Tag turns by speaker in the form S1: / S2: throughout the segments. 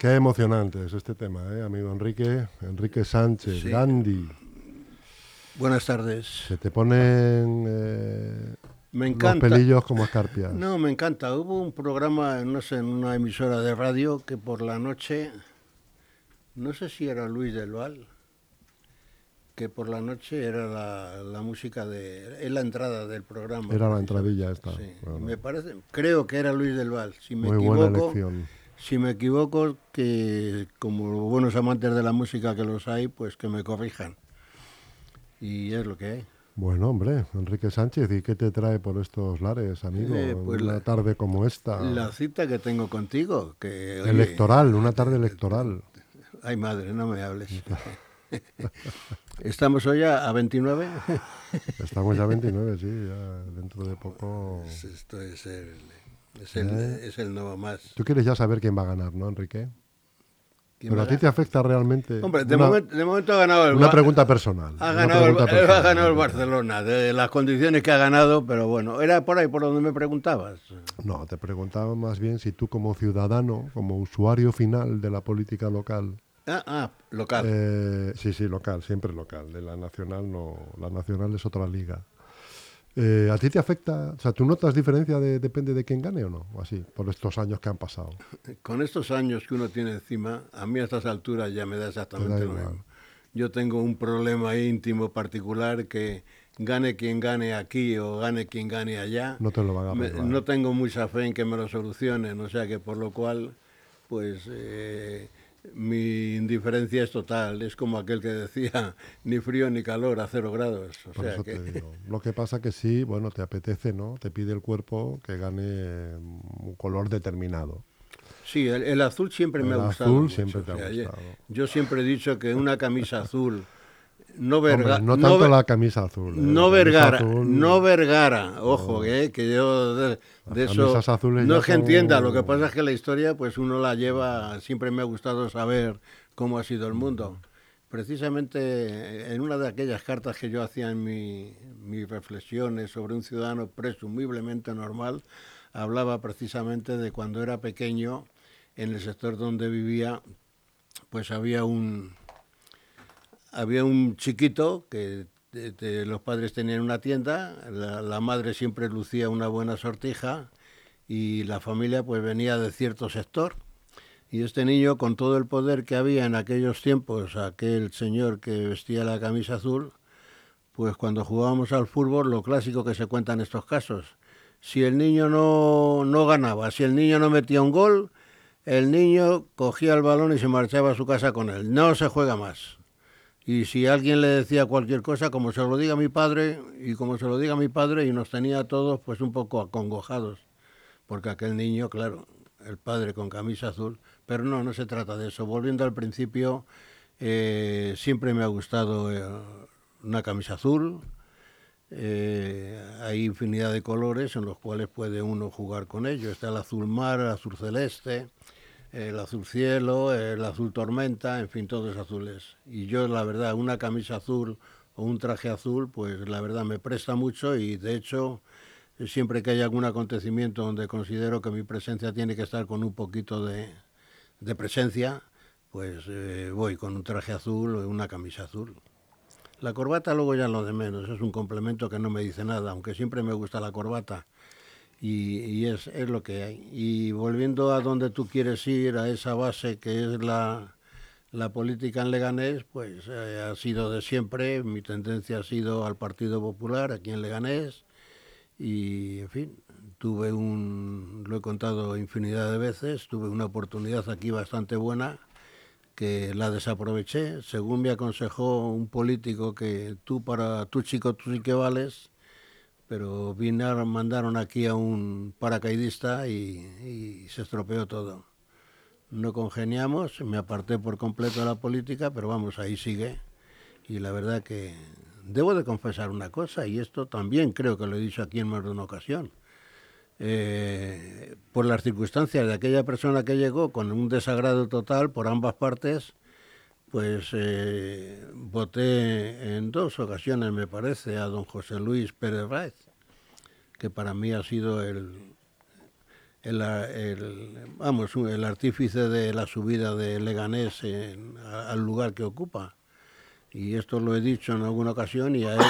S1: Qué emocionante es este tema, ¿eh, amigo Enrique. Enrique Sánchez, Gandhi.
S2: Buenas tardes.
S1: Se te ponen eh,
S2: me encanta.
S1: los pelillos como escarpias.
S2: No, me encanta. Hubo un programa, no sé, en una emisora de radio que por la noche, no sé si era Luis del Val, que por la noche era la, música de, es la entrada del programa.
S1: Era la entradilla esta.
S2: Sí, me parece, creo que era Luis del Val. Si me
S1: Muy
S2: equivoco,
S1: buena elección.
S2: Si me equivoco, que como buenos amantes de la música que los hay, pues que me corrijan. Y es lo que hay.
S1: Bueno, hombre, Enrique Sánchez, ¿y qué te trae por estos lares, amigo?
S2: Eh, pues
S1: una tarde como esta.
S2: La cita que tengo contigo. Que,
S1: electoral, una tarde electoral.
S2: Ay, madre, no me hables. ¿Estamos hoy a 29?
S1: Estamos ya a 29, sí, ya dentro de poco.
S2: Pues esto es el, es el, ¿Eh? es el nuevo más.
S1: Tú quieres ya saber quién va a ganar, ¿no, Enrique? Pero a ti te afecta realmente.
S2: Hombre, de, momento, ha ganado el
S1: Una pregunta personal.
S2: Ha ganado, el, ha ganado el Barcelona, de las condiciones que ha ganado, pero bueno, era por ahí por donde me preguntabas.
S1: No, te preguntaba más bien si tú, como ciudadano, como usuario final de la política local.
S2: Ah, ah local.
S1: Eh, sí, sí, local, siempre local. De la nacional no. La nacional es otra liga. Eh, ¿A ti te afecta? O sea, ¿tú notas diferencia de, depende de quién gane o no? O así, por estos años que han pasado.
S2: Con estos años que uno tiene encima, a mí a estas alturas ya me da exactamente lo mismo. Yo tengo un problema íntimo particular que gane quien gane aquí o gane quien gane allá.
S1: No te lo van
S2: a No tengo mucha fe en que me lo solucionen, o sea que por lo cual, pues... Eh, mi indiferencia es total. Es como aquel que decía, ni frío ni calor a cero grados.
S1: Por eso te digo. Lo que pasa que sí, bueno, te apetece, ¿no? Te pide el cuerpo que gane un color determinado.
S2: Sí, el, azul siempre me ha gustado.
S1: Azul siempre te ha gustado.
S2: Yo siempre he dicho que una camisa azul no,
S1: no tanto la camisa azul.
S2: Eh, no Vergara, no Vergara, ojo, eh, que yo de, eso no es que entienda, lo que pasa es que la historia pues uno la lleva, siempre me ha gustado saber cómo ha sido el mundo. Precisamente en una de aquellas cartas que yo hacía en mis reflexiones sobre un ciudadano presumiblemente normal, hablaba precisamente de cuando era pequeño, en el sector donde vivía, pues había un, había un chiquito que los padres tenían una tienda, la, madre siempre lucía una buena sortija y la familia pues venía de cierto sector. Y este niño, con todo el poder que había en aquellos tiempos, aquel señor que vestía la camisa azul, pues cuando jugábamos al fútbol, lo clásico que se cuenta en estos casos, si el niño no, no ganaba, si el niño no metía un gol, el niño cogía el balón y se marchaba a su casa con él. No se juega más. Y si alguien le decía cualquier cosa, como se lo diga mi padre, y como se lo diga mi padre, y nos tenía a todos pues un poco acongojados, porque aquel niño, claro, el padre con camisa azul, pero no, no se trata de eso. Volviendo al principio, eh, siempre me ha gustado eh, una camisa azul, eh, hay infinidad de colores en los cuales puede uno jugar con ellos. Está el azul mar, el azul celeste, el azul cielo, el azul tormenta, en fin, todos azules. Y yo, la verdad, una camisa azul o un traje azul, pues la verdad me presta mucho y de hecho, siempre que hay algún acontecimiento donde considero que mi presencia tiene que estar con un poquito de, presencia, pues eh, voy con un traje azul o una camisa azul. La corbata luego ya lo de menos, es un complemento que no me dice nada, aunque siempre me gusta la corbata y, es, es, lo que hay. Y volviendo a donde tú quieres ir, a esa base que es la, la política en Leganés, pues eh, ha sido de siempre, mi tendencia ha sido al Partido Popular, aquí en Leganés, y en fin, tuve un, lo he contado infinidad de veces, tuve una oportunidad aquí bastante buena que la desaproveché, según me aconsejó un político que tú para tu chico tú sí que vales, pero vinieron, mandaron aquí a un paracaidista y, se estropeó todo. No congeniamos, me aparté por completo de la política, pero vamos, ahí sigue. Y la verdad que debo de confesar una cosa, y esto también creo que lo he dicho aquí en más de una ocasión. Eh, por las circunstancias de aquella persona que llegó con un desagrado total por ambas partes, pues eh, voté en dos ocasiones, me parece, a don José Luis Pérez Ráez, que para mí ha sido el, el, vamos, el artífice de la subida de Leganés al lugar que ocupa. Y esto lo he dicho en alguna ocasión y a él,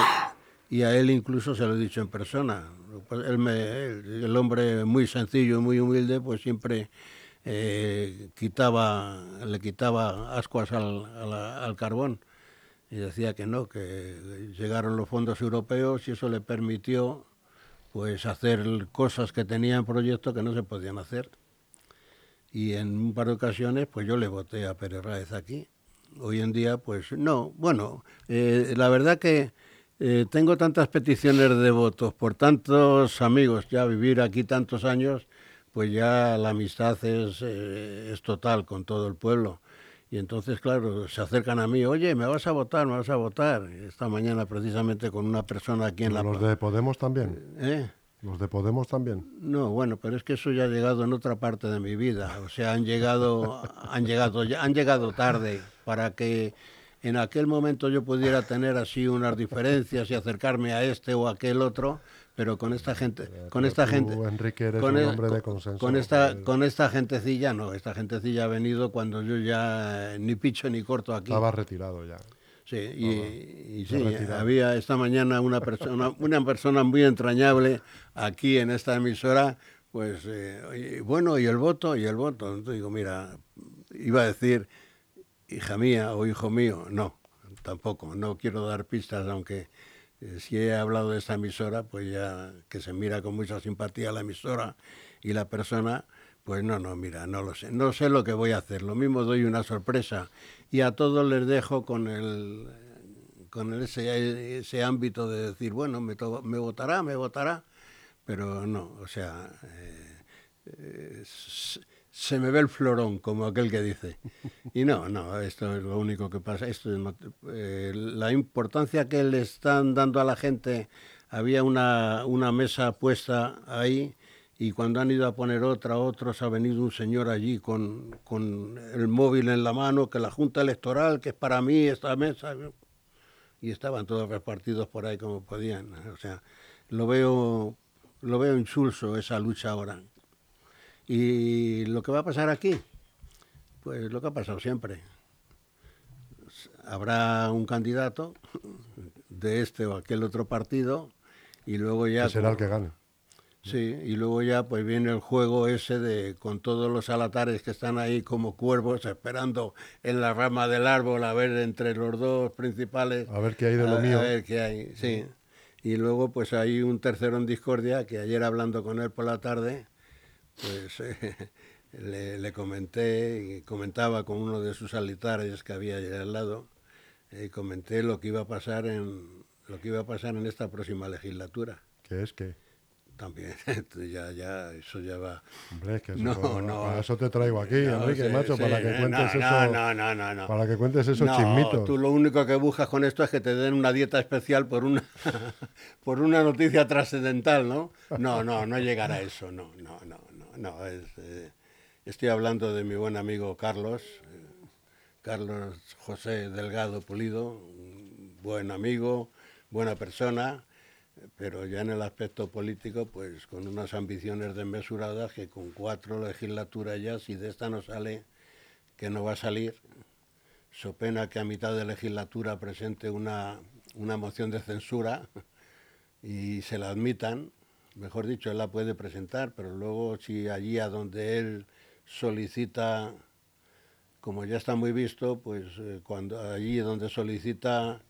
S2: y a él incluso se lo he dicho en persona. el hombre muy sencillo y muy humilde, pues siempre eh, quitaba, le quitaba ascuas al, al carbón y decía que no, que llegaron los fondos europeos y eso le permitió pues hacer cosas que tenía en proyecto que no se podían hacer. Y en un par de ocasiones, pues yo le voté a Pérez Raez aquí. Hoy en día, pues no. Bueno, eh, la verdad que eh, tengo tantas peticiones de votos por tantos amigos, ya vivir aquí tantos años, pues ya la amistad es, eh, es total con todo el pueblo. Y entonces, claro, se acercan a mí, oye, me vas a votar, me vas a votar. Esta mañana precisamente con una persona aquí en la...
S1: ¿Los de Podemos también? ¿Eh? ¿Los de Podemos también?
S2: No, bueno, pero es que eso ya ha llegado en otra parte de mi vida. O sea, han llegado, han llegado, han llegado tarde para que en aquel momento yo pudiera tener así unas diferencias y acercarme a este o a aquel otro pero con esta gente, con esta gente,
S1: Enrique eres un hombre de consenso.
S2: Con esta, con esta gentecilla no, esta gentecilla ha venido cuando yo ya ni picho ni corto aquí.
S1: Estaba retirado ya.
S2: Sí, y, sí, había esta mañana una persona, una persona muy entrañable aquí en esta emisora, pues eh, bueno, y el voto, y el voto. Entonces digo, mira, iba a decir, hija mía o hijo mío, no, tampoco, no quiero dar pistas, aunque eh, si he hablado de esta emisora, pues ya que se mira con mucha simpatía la emisora y la persona, pues no, no, mira, no lo sé, no sé lo que voy a hacer, lo mismo doy una sorpresa y a todos les dejo con el con ese, ese ámbito de decir, bueno, me, votará, me votará, pero no, o sea, eh, eh, se me ve el florón, como aquel que dice. Y no, no, esto es lo único que pasa. Esto eh, la importancia que le están dando a la gente, había una, una mesa puesta ahí y cuando han ido a poner otra, otros, ha venido un señor allí con, con el móvil en la mano, que la Junta Electoral, que es para mí esta mesa, y estaban todos repartidos por ahí como podían. O sea, lo veo, lo veo insulso esa lucha ahora. Y lo que va a pasar aquí, pues lo que ha pasado siempre. Habrá un candidato de este o aquel otro partido y luego ya...
S1: será el que gane.
S2: Sí, y luego ya pues viene el juego ese de con todos los alatares que están ahí como cuervos esperando en la rama del árbol a ver entre los dos principales.
S1: A ver qué hay de lo mío.
S2: A ver qué hay, sí. Y luego pues hay un tercero en discordia que ayer hablando con él por la tarde pues le, le, comenté y comentaba con uno de sus alitares que había allá al lado, y comenté lo que iba a pasar en lo que iba a pasar en esta próxima legislatura.
S1: ¿Qué es qué?
S2: También, ya, ya, eso ya va.
S1: Hombre, es que eso, no, no, para eso te traigo aquí, Enrique, macho, para que cuentes
S2: eso. No, no, no, no,
S1: Para que cuentes esos chismitos.
S2: Tú lo único que buscas con esto es que te den una dieta especial por una, por una noticia trascendental, ¿no? No, no, no llegará a eso, no, no, no no, eh, estoy hablando de mi buen amigo Carlos, eh, Carlos José Delgado Pulido, buen amigo, buena persona, pero ya en el aspecto político, pues con unas ambiciones desmesuradas que con cuatro legislaturas ya, si de esta no sale, que no va a salir, so pena que a mitad de legislatura presente una, una moción de censura y se la admitan, mejor dicho, él la puede presentar, pero luego si allí a donde él solicita, como ya está muy visto, pues eh, cuando allí donde solicita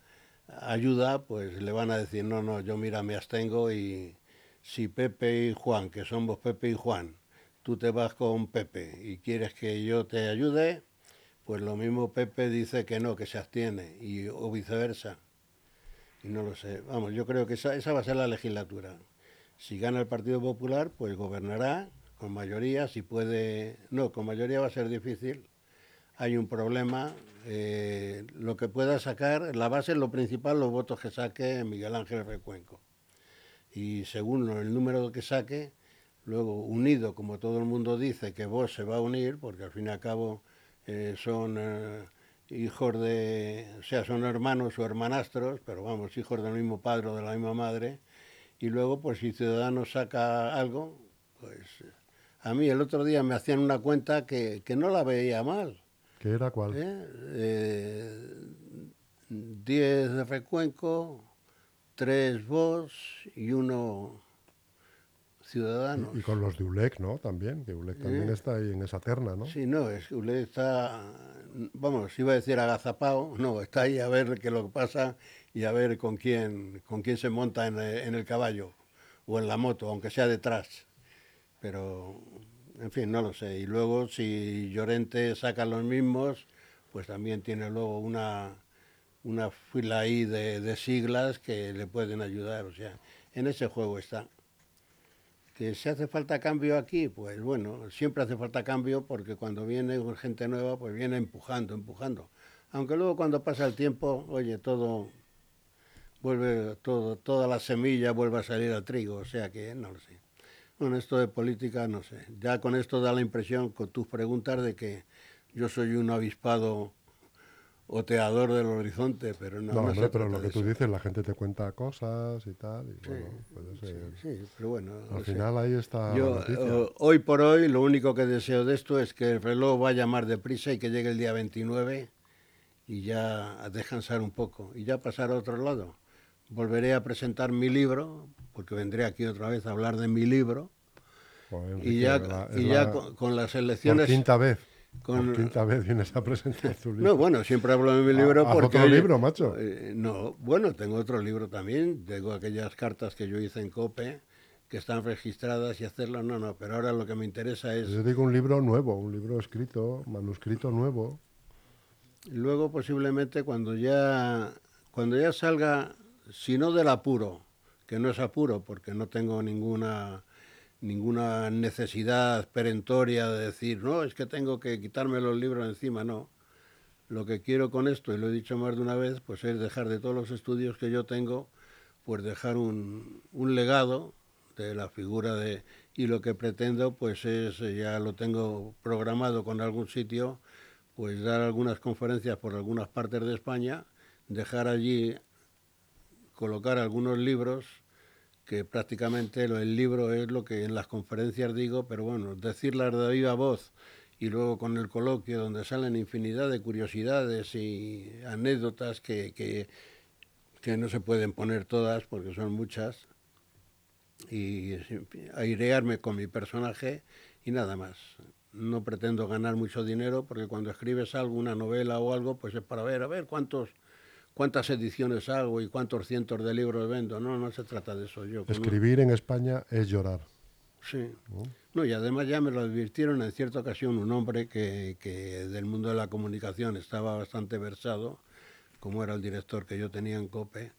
S2: ayuda, pues le van a decir, no, no, yo mira, me abstengo y si Pepe y Juan, que somos Pepe y Juan, tú te vas con Pepe y quieres que yo te ayude, pues lo mismo Pepe dice que no, que se abstiene, y, o viceversa. Y no lo sé. Vamos, yo creo que esa, esa va a ser la legislatura. Si gana el Partido Popular, pues gobernará con mayoría. Si puede, no, con mayoría va a ser difícil. Hay un problema. Eh, lo que pueda sacar, la base, lo principal, los votos que saque Miguel Ángel Recuenco. Y según el número que saque, luego unido, como todo el mundo dice, que vos se va a unir, porque al fin y al cabo eh, son eh, hijos de, o sea, son hermanos o hermanastros, pero vamos, hijos del mismo padre o de la misma madre, y luego, pues si Ciudadanos saca algo, pues A mí el otro día me hacían una cuenta que, no la veía mal.
S1: ¿Qué era cuál?
S2: 10 ¿Eh? eh, de Recuenco, 3 vos y uno ciudadanos.
S1: Y, con los de ULEC, ¿no? También, que ULEC también ¿Eh? está ahí en esa terna, ¿no?
S2: Sí, no, es que ULEC está, vamos, iba a decir agazapado, no, está ahí a ver qué lo que pasa y a ver con quién, con quién se monta en, en el caballo o en la moto, aunque sea detrás. Pero, en fin, no lo sé. Y luego, si Llorente saca los mismos, pues también tiene luego una, una fila ahí de, de siglas que le pueden ayudar. O sea, en ese juego está. Que si hace falta cambio aquí, pues bueno, siempre hace falta cambio porque cuando viene gente nueva, pues viene empujando, empujando. Aunque luego cuando pasa el tiempo, oye, todo vuelve, todo, toda la semilla vuelve a salir al trigo, o sea que no lo sé. Bueno, esto de política, no sé. Ya con esto da la impresión, con tus preguntas, de que yo soy un avispado oteador del horizonte, pero no.
S1: No, hombre, pero lo que tú dices, la gente te cuenta cosas y tal. Y bueno, puede ser.
S2: Sí, pero bueno.
S1: Al final ahí está.
S2: Yo, eh, hoy por hoy, lo único que deseo de esto es que el reloj vaya más deprisa y que llegue el día 29 y ya a descansar un poco y ya pasar a otro lado. Volveré a presentar mi libro, porque vendré aquí otra vez a hablar de mi libro. y ya, y ya con, las elecciones...
S1: Por quinta vez. Con, quinta vez vienes a presentar tu libro.
S2: No, bueno, siempre hablo de mi libro
S1: ¿Haz
S2: porque...
S1: otro libro, macho?
S2: Eh, no, bueno, tengo otro libro también. Tengo aquellas cartas que yo hice en COPE que están registradas y hacerlo, no, no, pero ahora lo que me interesa es...
S1: Yo digo un libro nuevo, un libro escrito, manuscrito nuevo.
S2: Luego posiblemente cuando ya, cuando ya salga, si no del apuro, que no es apuro porque no tengo ninguna ninguna necesidad perentoria de decir, no, es que tengo que quitarme los libros encima, no. Lo que quiero con esto, y lo he dicho más de una vez, pues es dejar de todos los estudios que yo tengo, pues dejar un, un legado de la figura de... Y lo que pretendo, pues es, ya lo tengo programado con algún sitio, pues dar algunas conferencias por algunas partes de España, dejar allí, colocar algunos libros que prácticamente el libro es lo que en las conferencias digo, pero bueno, decirlas de viva voz y luego con el coloquio donde salen infinidad de curiosidades y anécdotas que, que, que no se pueden poner todas porque son muchas, y airearme con mi personaje y nada más. No pretendo ganar mucho dinero porque cuando escribes algo, una novela o algo, pues es para ver, a ver cuántos cuántas ediciones hago y cuántos cientos de libros vendo. No, no se trata de eso. Yo,
S1: Escribir en España es llorar.
S2: Sí. ¿No? y además ya me lo advirtieron en cierta ocasión un hombre que, que, del mundo de la comunicación estaba bastante versado, como era el director que yo tenía en COPE,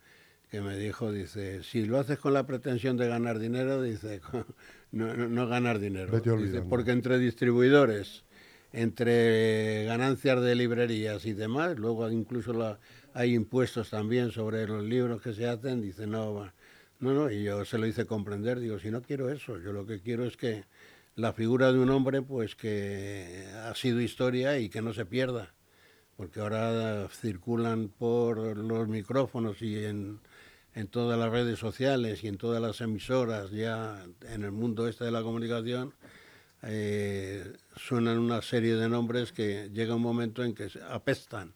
S2: que me dijo, dice, si lo haces con la pretensión de ganar dinero, dice, no, no, ganar dinero. Dice, porque entre distribuidores, entre ganancias de librerías y demás, luego incluso la, hay impuestos también sobre los libros que se hacen, dice, no, no, no, y yo se lo hice comprender, digo, si no quiero eso, yo lo que quiero es que la figura de un hombre, pues que ha sido historia y que no se pierda, porque ahora circulan por los micrófonos y en, todas las redes sociales y en todas las emisoras, ya en el mundo este de la comunicación, eh, suenan una serie de nombres que llega un momento en que apestan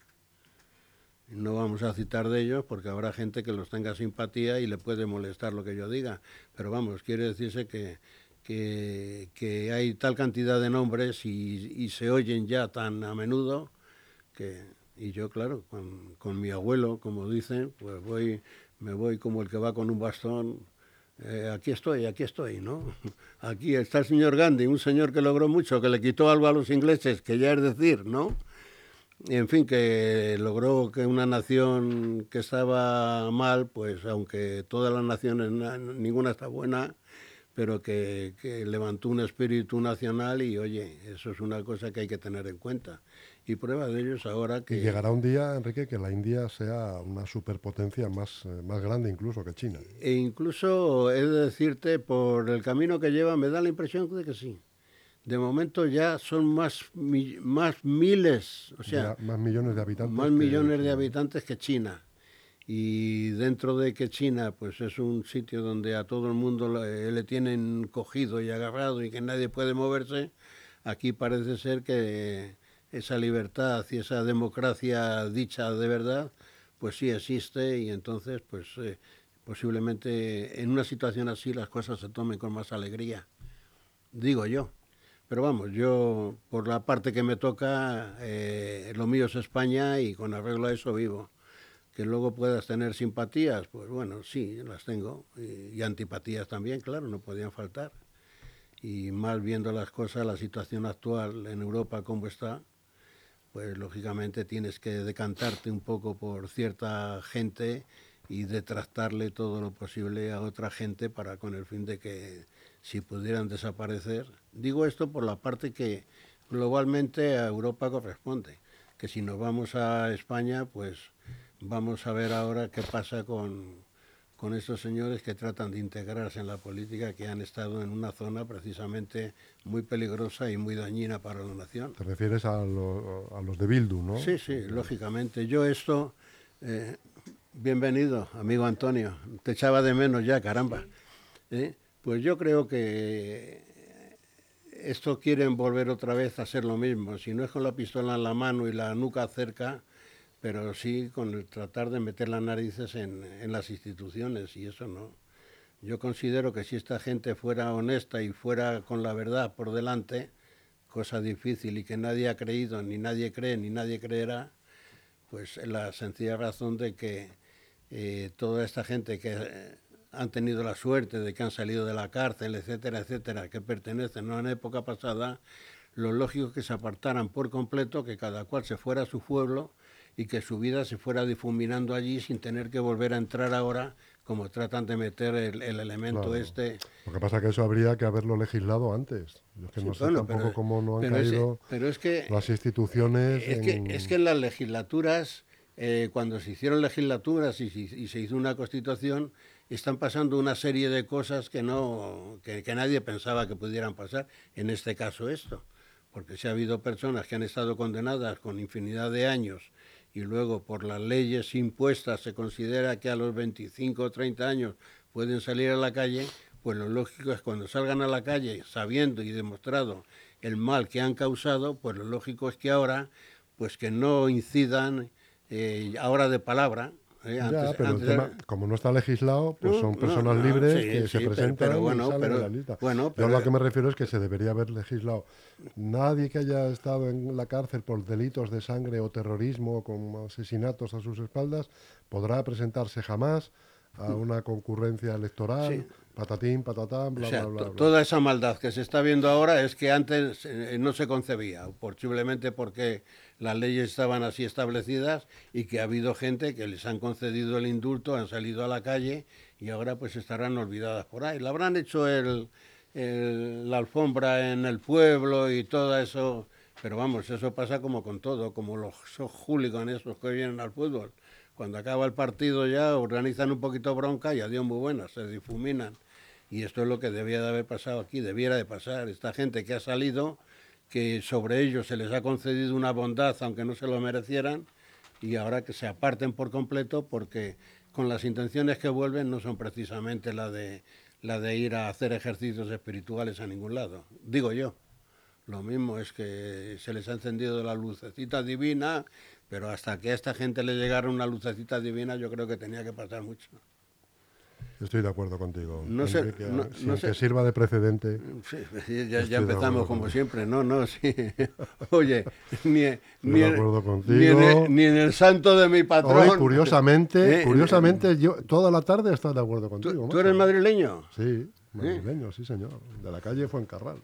S2: no vamos a citar de ellos porque habrá gente que los tenga simpatía y le puede molestar lo que yo diga. Pero vamos, quiere decirse que, que, hay tal cantidad de nombres y, se oyen ya tan a menudo que... Y yo, claro, con, mi abuelo, como dicen, pues voy, me voy como el que va con un bastón eh, aquí estoy, aquí estoy, ¿no? Aquí está el señor Gandhi, un señor que logró mucho, que le quitó algo a los ingleses, que ya es decir, ¿no? En fin, que logró que una nación que estaba mal, pues aunque todas las naciones, ninguna está buena, pero que, levantó un espíritu nacional y oye, eso es una cosa que hay que tener en cuenta. Y prueba de ello es ahora que...
S1: Y llegará un día, Enrique, que la India sea una superpotencia más, eh, más grande incluso que China.
S2: E incluso, he de decirte, por el camino que lleva, me da la impresión de que sí de momento ya son más, más miles, o sea,
S1: más millones de habitantes.
S2: Más millones de habitantes que China. y dentro de que China pues es un sitio donde a todo el mundo le, tienen cogido y agarrado y que nadie puede moverse, aquí parece ser que esa libertad y esa democracia dicha de verdad pues sí existe y entonces pues eh, posiblemente en una situación así las cosas se tomen con más alegría, digo yo. Pero vamos, yo por la parte que me toca, eh, lo mío es España y con arreglo a eso vivo. Que luego puedas tener simpatías, pues bueno, sí, las tengo. Y, antipatías también, claro, no podían faltar. Y más viendo las cosas, la situación actual en Europa como está, pues lógicamente tienes que decantarte un poco por cierta gente y detractarle todo lo posible a otra gente para con el fin de que si pudieran desaparecer. Digo esto por la parte que globalmente a Europa corresponde, que si nos vamos a España, pues Vamos a ver ahora qué pasa con, con estos señores que tratan de integrarse en la política, que han estado en una zona precisamente muy peligrosa y muy dañina para la nación.
S1: Te refieres a, a los de Bildu, ¿no?
S2: Sí, sí, lógicamente. Yo esto, eh, bienvenido, amigo Antonio, te echaba de menos ya, caramba. ¿Eh? Pues yo creo que esto quieren volver otra vez a ser lo mismo. Si no es con la pistola en la mano y la nuca cerca, pero sí con el tratar de meter las narices en, en, las instituciones y eso no. Yo considero que si esta gente fuera honesta y fuera con la verdad por delante, cosa difícil y que nadie ha creído, ni nadie cree, ni nadie creerá, pues la sencilla razón de que eh, toda esta gente que eh, han tenido la suerte de que han salido de la cárcel, etcétera, etcétera, que pertenecen a una época pasada, lo lógico es que se apartaran por completo, que cada cual se fuera a su pueblo y que su vida se fuera difuminando allí sin tener que volver a entrar ahora como tratan de meter el, elemento este.
S1: Lo que pasa es que eso habría que haberlo legislado antes. Yo es que no sé tampoco cómo no han caído las instituciones.
S2: Es, que, es que en las legislaturas, eh, cuando se hicieron legislaturas y, y, se hizo una constitución, están pasando una serie de cosas que, no, que, nadie pensaba que pudieran pasar. En este caso esto. Porque si ha habido personas que han estado condenadas con infinidad de años y luego por las leyes impuestas se considera que a los 25 o 30 años pueden salir a la calle, pues lo lógico es cuando salgan a la calle sabiendo y demostrado el mal que han causado, pues lo lógico es que ahora, pues que no incidan eh, ahora de palabra,
S1: ¿eh? pero como no está legislado, pues son personas libres que se presentan y salen de la lista. Bueno, Yo lo que me refiero es que se debería haber legislado. Nadie que haya estado en la cárcel por delitos de sangre o terrorismo con asesinatos a sus espaldas podrá presentarse jamás a una concurrencia electoral, patatín, patatán, bla, bla, bla,
S2: Toda esa maldad que se está viendo ahora es que antes eh, no se concebía, posiblemente porque las leyes estaban así establecidas y que ha habido gente que les han concedido el indulto, han salido a la calle y ahora pues estarán olvidadas por ahí. Le habrán hecho el, la alfombra en el pueblo y todo eso, pero vamos, eso pasa como con todo, como los hooligans esos que vienen al fútbol. Cuando acaba el partido ya organizan un poquito bronca y adiós muy buenas, se difuminan. Y esto es lo que debía de haber pasado aquí, debiera de pasar. Esta gente que ha salido que sobre ellos se les ha concedido una bondad aunque no se lo merecieran y ahora que se aparten por completo porque con las intenciones que vuelven no son precisamente la de la de ir a hacer ejercicios espirituales a ningún lado, digo yo. Lo mismo es que se les ha encendido la lucecita divina, pero hasta que a esta gente le llegara una lucecita divina yo creo que tenía que pasar mucho.
S1: Estoy de acuerdo contigo. No sé, que sirva de precedente.
S2: Sí, ya, empezamos como siempre. No, no, sí. Oye, ni, ni, ni, en el, santo de mi patrón.
S1: Hoy, curiosamente, ¿Eh? curiosamente, yo toda la tarde estado de acuerdo contigo.
S2: ¿Tú, eres madrileño?
S1: Sí, madrileño, sí, señor. De la calle Fuencarral.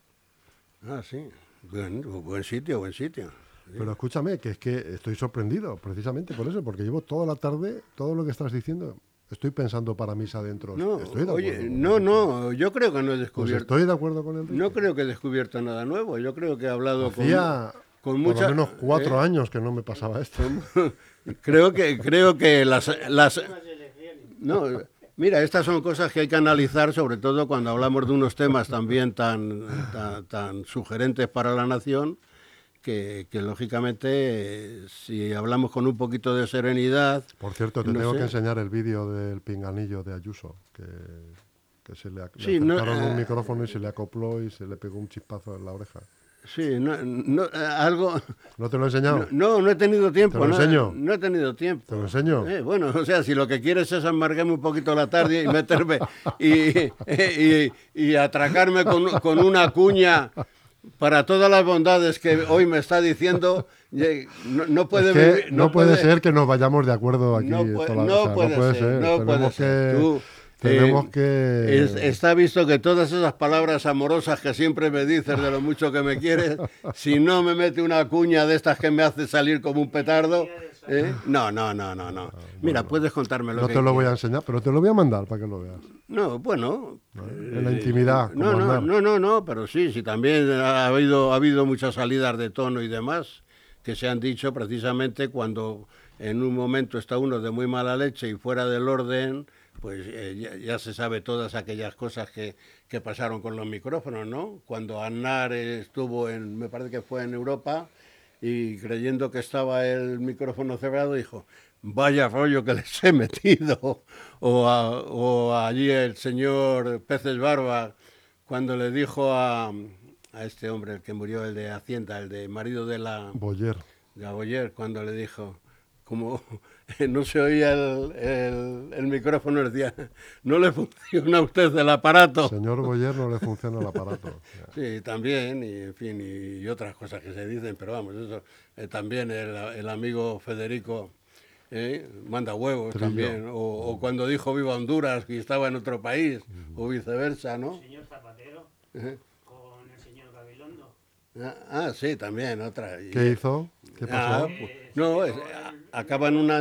S2: Ah, sí. Buen, buen sitio, buen sitio.
S1: Pero escúchame, que es que estoy sorprendido precisamente por eso, porque llevo toda la tarde, todo lo que estás diciendo, Estoy pensando para misa adentro.
S2: No, oye, no, no, yo creo que no he pues descubierto.
S1: estoy de acuerdo con él.
S2: No creo que he descubierto nada nuevo. Yo creo que he hablado
S1: Hacía con, con Por lo menos cuatro ¿eh? años que no me pasaba esto.
S2: creo que creo que las, las no, mira, estas son cosas que hay que analizar, sobre todo cuando hablamos de unos temas también tan, tan, tan sugerentes para la nación que, lógicamente si hablamos con un poquito de serenidad...
S1: Por cierto, te tengo que enseñar el vídeo del pinganillo de Ayuso, que, se le, sí, un eh, micrófono y se le acopló y se le pegó un chispazo en la oreja.
S2: Sí, no, eh, algo...
S1: ¿No te lo he enseñado?
S2: No, no he tenido tiempo.
S1: ¿Te lo enseño?
S2: No, he tenido tiempo.
S1: ¿Te lo enseño?
S2: Eh, bueno, o sea, si lo que quieres es amargarme un poquito la tarde y meterme y, y, atracarme con, con, una cuña para todas las bondades que hoy me está diciendo, no, puede,
S1: no, puede, ser que nos vayamos de acuerdo aquí.
S2: No, puede, ser, No puede ser.
S1: Tenemos que...
S2: está visto que todas esas palabras amorosas que siempre me dices de lo mucho que me quieres, si no me mete una cuña de estas que me hace salir como un petardo... ¿eh? No, no, no, no, no. Mira, puedes contármelo.
S1: No te lo voy a enseñar, pero te lo voy a mandar para que lo veas.
S2: No, bueno...
S1: En la intimidad.
S2: No, no, no, no, no, pero sí, sí, también ha habido, ha habido muchas salidas de tono y demás que se han dicho precisamente cuando en un momento está uno de muy mala leche y fuera del orden pues eh, ya, se sabe todas aquellas cosas que, que, pasaron con los micrófonos, ¿no? Cuando Aznar estuvo en, me parece que fue en Europa, y creyendo que estaba el micrófono cerrado, dijo, vaya rollo que les he metido. O, o allí el señor Peces Barba, cuando le dijo a, a, este hombre, el que murió, el de Hacienda, el de marido de la...
S1: Boyer.
S2: De Boyer, cuando le dijo, como no se oía el, micrófono, decía, no le funciona a usted el aparato.
S1: Señor Boyer, no le funciona el aparato.
S2: sí, también, y en fin, y, otras cosas que se dicen, pero vamos, eso eh, también el, amigo Federico eh, manda huevos también, o, cuando dijo Viva Honduras y estaba en otro país, o viceversa, ¿no?
S3: El señor Zapatero con el señor Gabilondo.
S2: Ah, ah, sí, también, otra.
S1: ¿Qué hizo? ¿Qué
S2: pasó? Ah, pues, no, es, acaban una...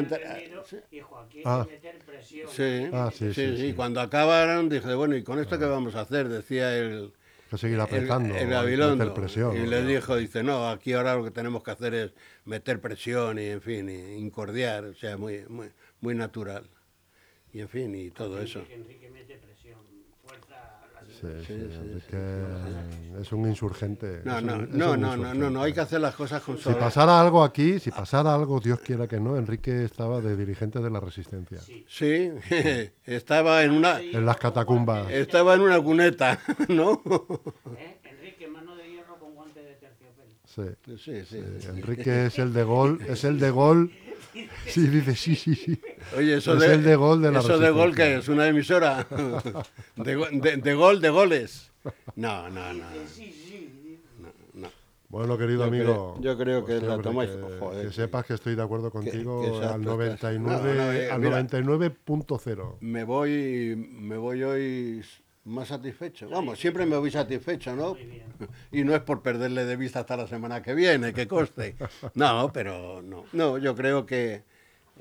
S3: Y Joaquín ah. meter presión.
S2: Sí, ah, sí, sí, sí, Cuando acabaron dije, bueno, ¿y con esto qué vamos a hacer? Decía el...
S1: Que seguir apretando.
S2: El, el presión, y le dijo, dice, no, aquí ahora lo que tenemos que hacer es meter presión y, en fin, y incordiar, o sea, muy, muy, muy natural. Y, en fin, y todo eso.
S3: Enrique mete presión, fuerza...
S1: Sí, sí, es un insurgente.
S2: No, no, no, no, no, no, hay que hacer las cosas con
S1: Si pasara algo aquí, si pasara algo, Dios quiera que no, Enrique estaba de dirigente de la resistencia.
S2: Sí, estaba en una...
S1: En las catacumbas.
S2: Estaba en una cuneta, ¿no?
S3: ¿Eh? Enrique, mano de hierro con guante de terciopelo.
S1: Sí. Sí, sí. Enrique es el de gol, es el de gol Sí, dice, sí, sí, sí.
S2: Oye, eso
S1: es
S2: de,
S1: el de gol de la
S2: Eso de gol que es una emisora de, de, gol, de goles. No, no, no.
S1: Bueno, querido amigo.
S2: yo creo que la tomáis.
S1: Que, sepas que estoy de acuerdo contigo al 99, al 99.0.
S2: Me voy, me voy hoy más satisfecho. Vamos, siempre me voy satisfecho, ¿no? Y no es por perderle de vista hasta la semana que viene, que coste. No, pero no. No, yo creo que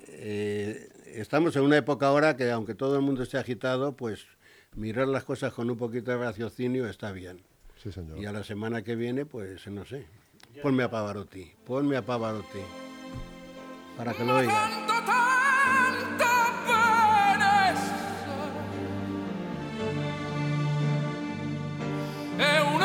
S2: eh, estamos en una época ahora que, aunque todo el mundo esté agitado, pues mirar las cosas con un poquito de raciocinio está bien.
S1: Sí, señor.
S2: Y a la semana que viene, pues no sé. Ponme a Pavarotti, ponme a Pavarotti. Para que lo oigas. è